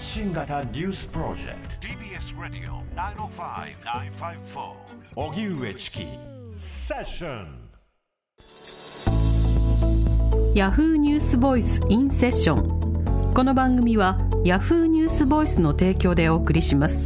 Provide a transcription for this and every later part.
発信型ニュースプロジェクト。TBS ラディオ905-954おぎゅうえちきセッションヤフーニュースボイスインセッションこの番組はヤフーニュースボイスの提供でお送りします。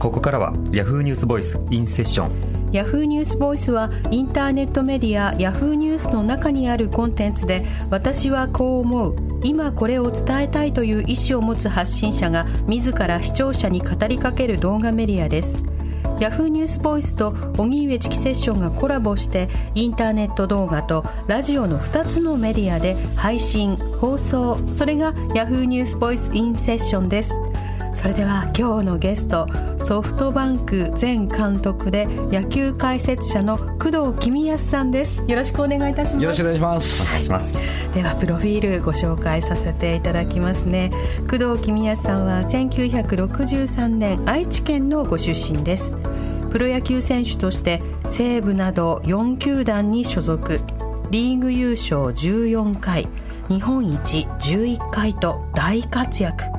ここからはヤフーニュースボイスインセッションヤフーニュースボイスはインターネットメディアヤフーニュースの中にあるコンテンツで私はこう思う。今これを伝えたいという意思を持つ発信者が自ら視聴者に語りかける動画メディアです。ヤフーニュースボイスと荻上チキセッションがコラボしてインターネット動画とラジオの2つのメディアで配信放送。それがヤフーニュースボイスインセッションです。それでは今日のゲストソフトバンク前監督で野球解説者の工藤公康さんです。よろしくお願いいたします。よろしくお願いします。お願いします。ではプロフィールご紹介させていただきますね。工藤公康さんは1963年愛知県のご出身です。プロ野球選手として西武など4球団に所属。リーグ優勝14回。日本一11回と大活躍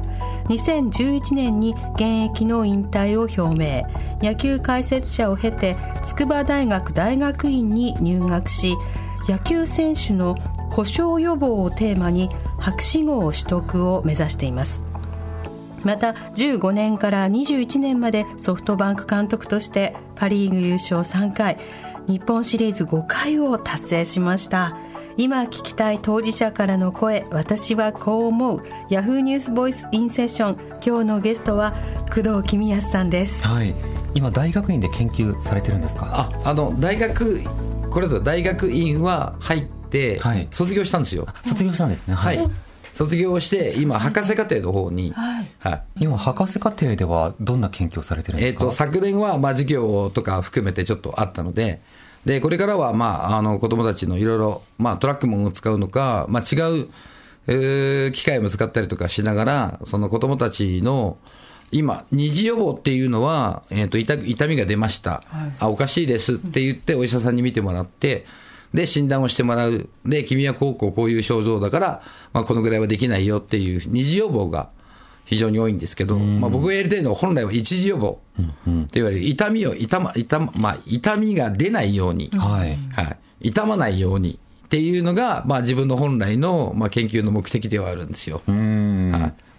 2011年に現役の引退を表明。野球解説者を経て筑波大学大学院に入学し野球選手の故障予防をテーマに博士号取得を目指しています。また15年から21年までソフトバンク監督としてパ・リーグ優勝3回日本シリーズ5回を達成しました。今聞きたい当事者からの声私はこう思う。ヤフーニュースボイスインセッション今日のゲストは工藤公康さんです。はい。今大学院で研究されてるんですか？ああの大学これだと大学院は入ってはい。卒業したんですよ。卒業したんですね。はい、卒業して今博士課程の方に、はい。今博士課程ではどんな研究をされてるんえー、ですか？と昨年はまあ授業とか含めてちょっとあったのででこれからはまああの子どもたちのいろいろまあトラックも使うのか、まあ、違う、えー機械も使ったりとかしながらその子どもたちの今、二次予防っていうのは、えー、と痛痛みが出ました、あ、おかしいですって言って、お医者さんに見てもらって、で、診断をしてもらう、で、君はこうこうこういう症状だから、まあ、このぐらいはできないよっていう、二次予防が非常に多いんですけど、まあ、僕がやりたいのは、本来は一次予防って言われる、痛みを痛ま、痛ま、まあ、痛みが出ないように、はい。はい、痛まないようにっていうのが、まあ、自分の本来の、まあ、研究の目的ではあるんですよ。うん。は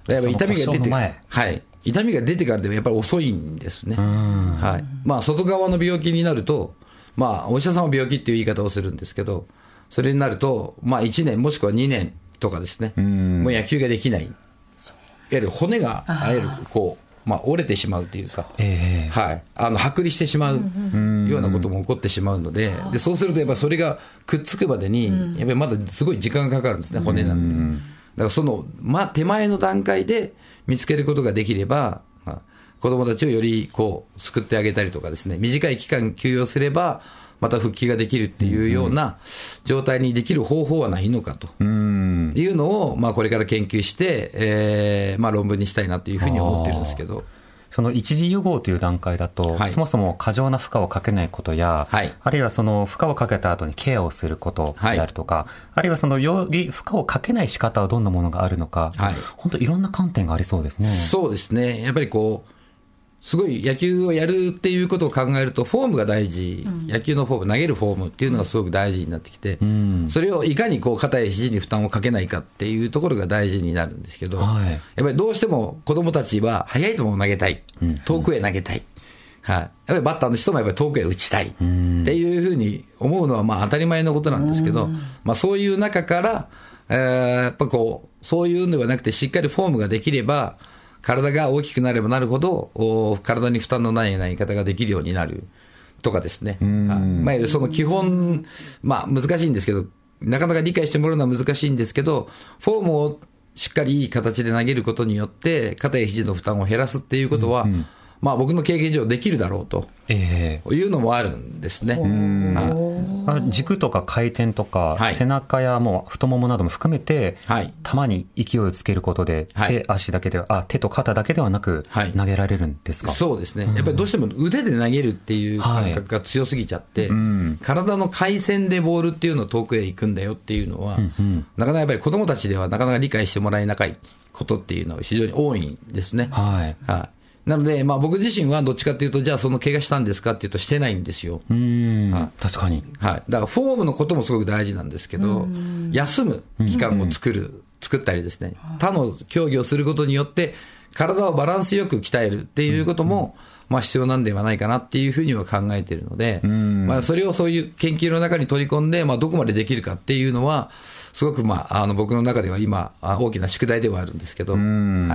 い、やっぱり痛みが出てはい、痛みが出てからでもやっぱり遅いんですね。はい。まあ、外側の病気になると、まあ、お医者さんは病気っていう言い方をするんですけど、それになると、まあ、1年もしくは2年とかですね、もう野球ができない、いわゆる骨が、いわゆるこう、まあ、折れてしまうというか、ええ。はい、あの剥離してしまうようなことも起こってしまうので、でそうするとやっぱそれがくっつくまでに、やっぱりまだすごい時間がかかるんですね、骨なんで。だからその、まあ、手前の段階で見つけることができれば、まあ子供たちをよりこう救ってあげたりとかですね、短い期間休養すれば、また復帰ができるっていうような状態にできる方法はないのかと。うん。いうのを、まあ、これから研究して、えーまあ、論文にしたいなというふうに思ってるんですけど。その一次予防という段階だと、はい。そもそも過剰な負荷をかけないことや、はい。あるいはその負荷をかけた後にケアをすることであるとか、あるいはそのより負荷をかけない仕方はどんなものがあるのか、はい。本当いろんな観点がありそうですね。そうですね、やっぱりこう、すごい野球をやるっていうことを考えると、フォームが大事、野球のフォーム、投げるフォームっていうのがすごく大事になってきて、それをいかにこう肩や肘に負担をかけないかっていうところが大事になるんですけど、はい。やっぱりどうしても子供たちは速い球を投げたい、遠くへ投げたい。はい、やっぱりバッターの人もやっぱり遠くへ打ちたい。っていうふうに思うのはまあ当たり前のことなんですけど、まあ、そういう中から、えーやっぱこう、そういうんではなくて、しっかりフォームができれば、体が大きくなればなるほど、お体に負担のない投げ方ができるようになる。とかですね。はい。まあ、その基本、まあ難しいんですけど、なかなか理解してもらうのは難しいんですけど、フォームをしっかりいい形で投げることによって、肩や肘の負担を減らすっていうことは、まあ僕の経験上できるだろうとえいうのもあるんですね。はい。軸とか回転とか、はい。背中やもう太ももなども含めて、はい。球に勢いをつけることで、はい。手、足だけでは、あ、手と肩だけではなく、はい。投げられるんですか？そうですね、やっぱりどうしても腕で投げるっていう感覚が強すぎちゃって、ん。体の回線でボールっていうのを遠くへ行くんだよっていうのは、なかなかやっぱり子供たちではなかなか理解してもらえなかいことっていうのは非常に多いんですね。はい。はい。なので、まあ僕自身はどっちかっていうと、じゃあその怪我したんですかっていうとしてないんですよ。うん、はい確かに。はい。だからフォームのこともすごく大事なんですけど、休む期間を作る、作ったりですね、他の競技をすることによって、体をバランスよく鍛えるっていうことも、まあ必要なんではないかなっていうふうには考えているので、まあそれをそういう研究の中に取り込んで、まあどこまでできるかっていうのは、すごくまあ、あの僕の中では今、あ大きな宿題ではあるんですけど、は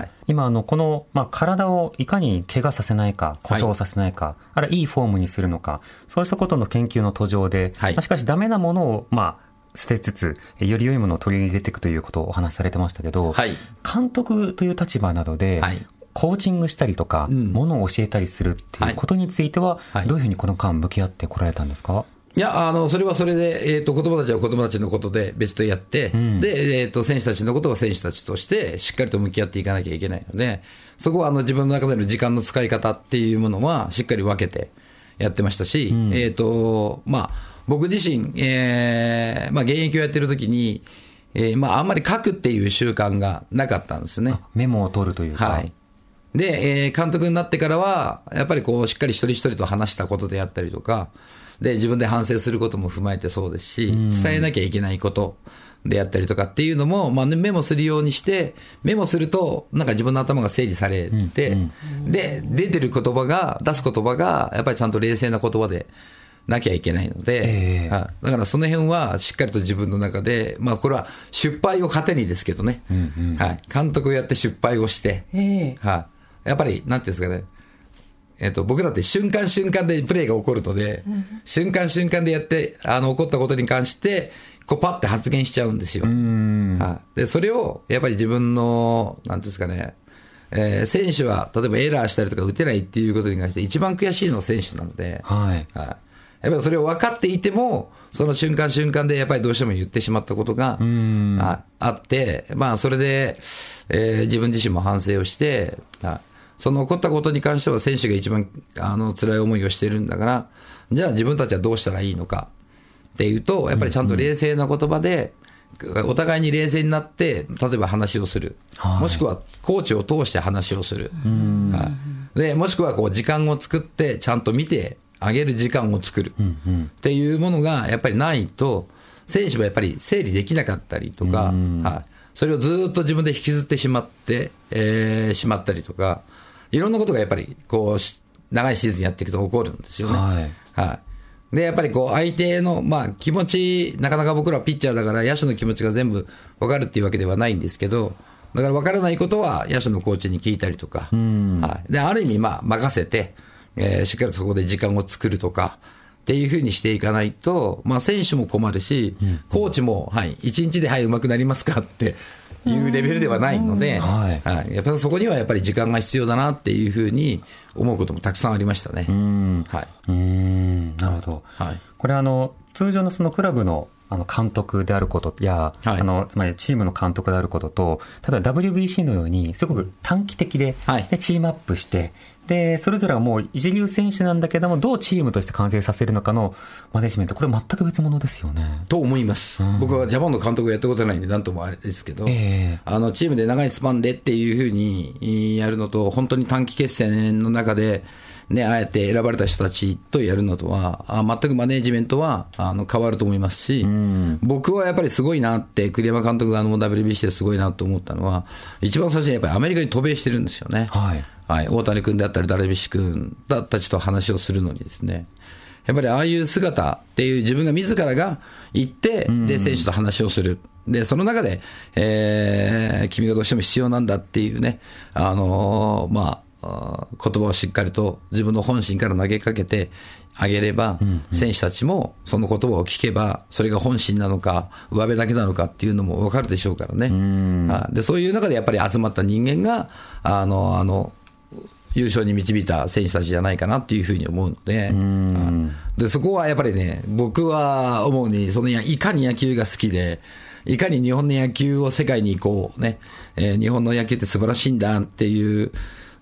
い。今、あの、この、まあ、体をいかに怪我させないか、故障させないか、あるいはいいフォームにするのか、そうしたことの研究の途上で、はい。まあしかしダメなものを、まあ、捨てつつ、えより良いものを取り入れていくということをお話しされてましたけど、はい。監督という立場などで、はい。コーチングしたりとか、ん。ものを教えたりするっていうことについては、はい。どういうふうにこの間向き合ってこられたんですか？いや、あの、それはそれで、えっ、と、子供たちは子供たちのことで別とやって、で、えっ、と、選手たちのことは選手たちとして、しっかりと向き合っていかなきゃいけないので、そこは、あの、自分の中での時間の使い方っていうものは、しっかり分けてやってましたし、えっ、と、まあ、僕自身、えー、まあ、現役をやってる時に、えー、まあ、あんまり書くっていう習慣がなかったんですね。メモを取るというか。はい。で、えー監督になってからは、やっぱりこう、しっかり一人一人と話したことであったりとか、で、自分で反省することも踏まえてそうですし、伝えなきゃいけないことであったりとかっていうのも、まあ、ね、メモするようにして、メモすると、なんか自分の頭が整理されて、で、出てる言葉が、出す言葉が、やっぱりちゃんと冷静な言葉で、なきゃいけないので、ええ。はい。だからその辺はしっかりと自分の中で、まあこれは失敗を糧にですけどね、はい、監督をやって失敗をして、ええ。はい。やっぱり、なんていうんですかね。えっ、と、僕だって瞬間瞬間でプレーが起こるので、瞬間瞬間でやって、あの、起こったことに関して、こうパッて発言しちゃうんですよ。はい。で、それを、やっぱり自分の、なんていうんですかね、えー選手は、例えばエラーしたりとか打てないっていうことに関して、一番悔しいのは選手なので、はい。はい。やっぱりそれを分かっていても、その瞬間瞬間でやっぱりどうしても言ってしまったことがああって、まあそれで、えー自分自身も反省をして、はいその起こったことに関しては選手が一番あの辛い思いをしてるんだから、じゃあ自分たちはどうしたらいいのかっていうと、やっぱりちゃんと冷静な言葉で、お互いに冷静になって、例えば話をする。はいもしくはコーチを通して話をする。はいで、もしくはこう時間を作って、ちゃんと見てあげる時間を作る。っていうものがやっぱりないと、選手はやっぱり整理できなかったりとか、はい。それをずっと自分で引きずってしまって、えーしまったりとか、いろんなことがやっぱり、こうし、長いシーズンやっていくと起こるんですよね。はいはい。で、やっぱりこう、相手の、まあ、気持ち、なかなか僕らはピッチャーだから、野手の気持ちが全部分かるっていうわけではないんですけど、だから分からないことは、野手のコーチに聞いたりとか、はい。で、ある意味、まあ、任せて、えーしっかりとそこで時間を作るとか、っていうふうにしていかないと、まあ、選手も困るし、コーチも、はい、一日で、はい、上手くなりますかっていうレベルではないので、はいはい、やっぱりそこにはやっぱり時間が必要だなっていうふうに思うこともたくさんありましたね。はい。うーん、なるほど。はいこれあの、通常のそのクラブのあの監督であることや、はい。あの、つまりチームの監督であることと、例えば WBC のように、すごく短期的で、はい。でチームアップして、で、それぞれはもう一流選手なんだけども、どうチームとして完成させるのかのマネジメント、これ全く別物ですよね。と思います、僕はジャパンの監督をやったことないんで、なんともあれですけど、ええ。あのチームで長いスパンでっていうふうにやるのと、本当に短期決戦の中で、ね、あえて選ばれた人たちとやるのとは、あ全くマネージメントはあの変わると思いますし、僕はやっぱりすごいなって、栗山監督があの WBC ですごいなと思ったのは、一番最初にやっぱりアメリカに渡米してるんですよね。はい。はい、大谷君であったり、ダルビッシュ君たちと話をするのにですね、やっぱりああいう姿っていう自分が自らが行って、で、選手と話をする。で、その中で、えー君がどうしても必要なんだっていうね、あのーまあ、言葉をしっかりと自分の本心から投げかけてあげれば、選手たちもその言葉を聞けば、それが本心なのか、上辺だけなのかっていうのも分かるでしょうからね。はいでそういう中でやっぱり集まった人間が、あの、あの、優勝に導いた選手たちじゃないかなっていうふうに思うので、はいでそこはやっぱりね、僕は思うに、そのやいかに野球が好きで、いかに日本の野球を世界にこうね、えー日本の野球って素晴らしいんだっていう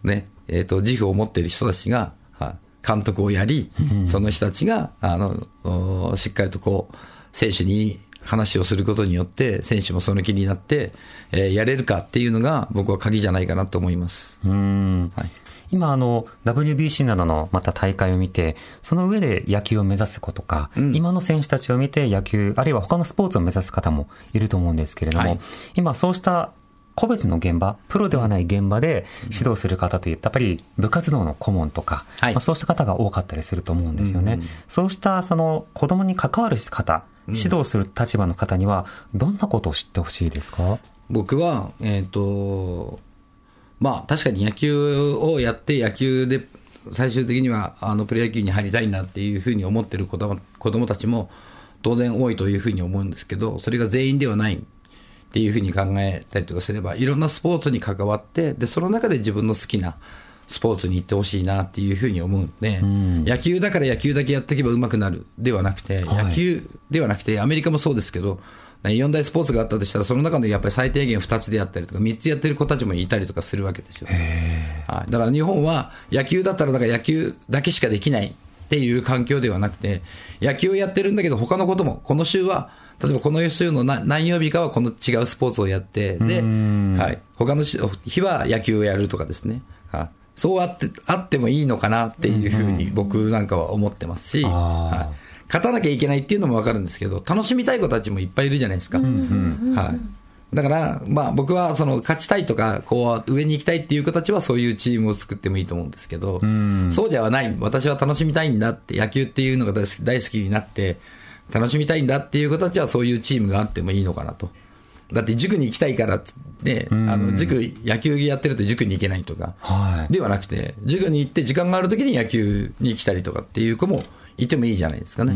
ね、えっ、と、自負を持っている人たちが、はい監督をやり、その人たちが、あの、おしっかりとこう、選手に話をすることによって、選手もその気になって、えーやれるかっていうのが、僕は鍵じゃないかなと思います。うん。はい。今あの WBC などのまた大会を見てその上で野球を目指す子とか、うん。今の選手たちを見て野球あるいは他のスポーツを目指す方もいると思うんですけれども、はい。今そうした個別の現場、プロではない現場で指導する方といった、やっぱり部活動の顧問とか、はい。まあ、そうした方が多かったりすると思うんですよね。そうしたその子供に関わる方、指導する立場の方には、どんなことを知ってほしいですか？僕は、えっ、と、まあ確かに野球をやって野球で最終的にはあのプロ野球に入りたいなっていうふうに思ってる子供子供たちも当然多いというふうに思うんですけど、それが全員ではないっていうふうに考えたりとかすれば、いろんなスポーツに関わって、で、その中で自分の好きなスポーツに行ってほしいなっていうふうに思うんで、野球だから野球だけやっていけば上手くなる。ではなくて、はい。野球ではなくて、アメリカもそうですけど、4大スポーツがあったとしたら、その中でやっぱり最低限2つであったりとか、3つやってる子たちもいたりとかするわけですよ。はい、だから日本は野球だったら、だから野球だけしかできないっていう環境ではなくて、野球をやってるんだけど、他のことも、この週は、例えばこの週のな何曜日かはこの違うスポーツをやって、で、はい、他のし日は野球をやるとかですね。はい。そうあって、あってもいいのかなっていうふうに僕なんかは思ってますし、あー。はい。勝たなきゃいけないっていうのもわかるんですけど、楽しみたい子たちもいっぱいいるじゃないですか。はい。だから、まあ僕はその勝ちたいとか、こう上に行きたいっていう子たちはそういうチームを作ってもいいと思うんですけど、そうじゃない。私は楽しみたいんだって、野球っていうのが大好きになって、楽しみたいんだっていう子たちはそういうチームがあってもいいのかなと。だって塾に行きたいからっつって、あの塾、野球やってると塾に行けないとか、はいではなくて、授業に行って時間があるときに野球に来たりとかっていう子もいてもいいじゃないですかね。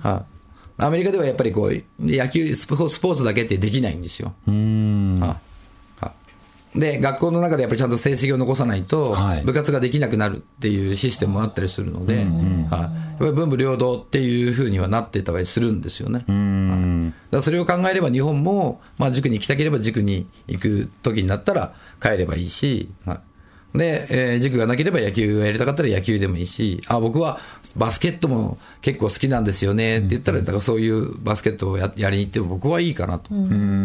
はいアメリカではやっぱりこう、野球スポ、ーツだけってできないんですよ。うん。はいはいで、学校の中でやっぱりちゃんと成績を残さないとはい、部活ができなくなるっていうシステムもあったりするので、はいやっぱり文武両道っていうふうにはなってたりするんですよね。うん。だそれを考えれば日本も、まあ、塾に行きたければ塾に行く時になったら帰ればいいし、はい、で、えー塾がなければ野球がやりたかったら野球でもいいし、あ、僕はバスケットも結構好きなんですよねって言ったら、だからそういうバスケットをややりに行っても僕はいいかなと。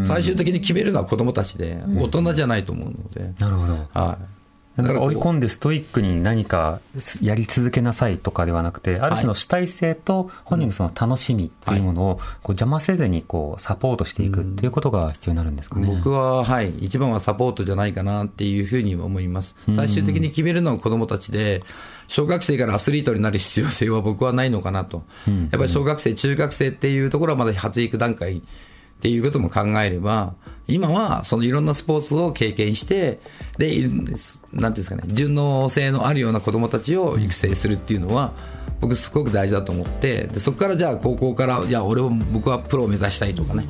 最終的に決めるのは子供たちで、大人じゃないと思うので。なるほど。はい。なんか追い込んんでストイックに何かやり続けなさいとかではなくて、ある種の主体性と本人のその楽しみっていうものをこう邪魔せずにこうサポートしていくっていうことが必要になるんですかね。僕は、はい、一番はサポートじゃないかなっていうふうに思います。最終的に決めるのは子供たちで、小学生からアスリートになる必要性は僕はないのかなと。やっぱり小学生、中学生っていうところはまだ発育段階っていうことも考えれば、今はそのいろんなスポーツを経験して、で、いるんです。なんていうんですかね、順応性のあるような子供たちを育成するっていうのは、僕すごく大事だと思って、でそこからじゃあ高校から、いや、俺は、僕はプロを目指したいとかね、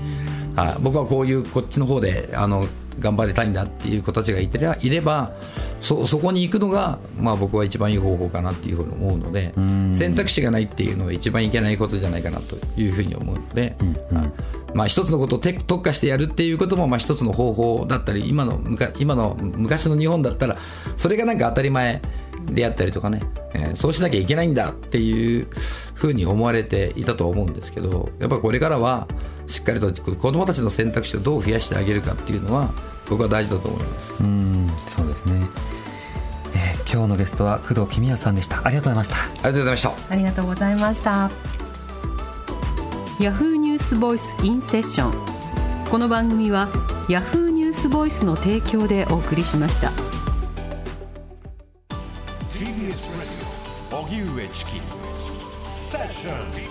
はい、僕はこういうこっちの方で、あの、頑張りたいんだっていう子たちがいてりゃいればそそこに行くのが、まあ、僕は一番いい方法かなっていうふうに思うので選択肢がないっていうのは一番いけないことじゃないかなというふうに思うので、はいまあ、一つのことをて特化してやるっていうこともまあ一つの方法だったり今の今の昔の日本だったらそれがなんか当たり前であったりとかね、えーそうしなきゃいけないんだっていうふうに思われていたと思うんですけどやっぱりこれからはしっかりと子どもたちの選択肢をどう増やしてあげるかっていうのは僕は大事だと思います。うん、そうですね。えー今日のゲストは工藤公康さんでした。ありがとうございました。ありがとうございました。ありがとうございましたヤフーニュースボイスインセッションこの番組はヤフーニュースボイスの提供でお送りしました TBS Radio 荻上チキセッション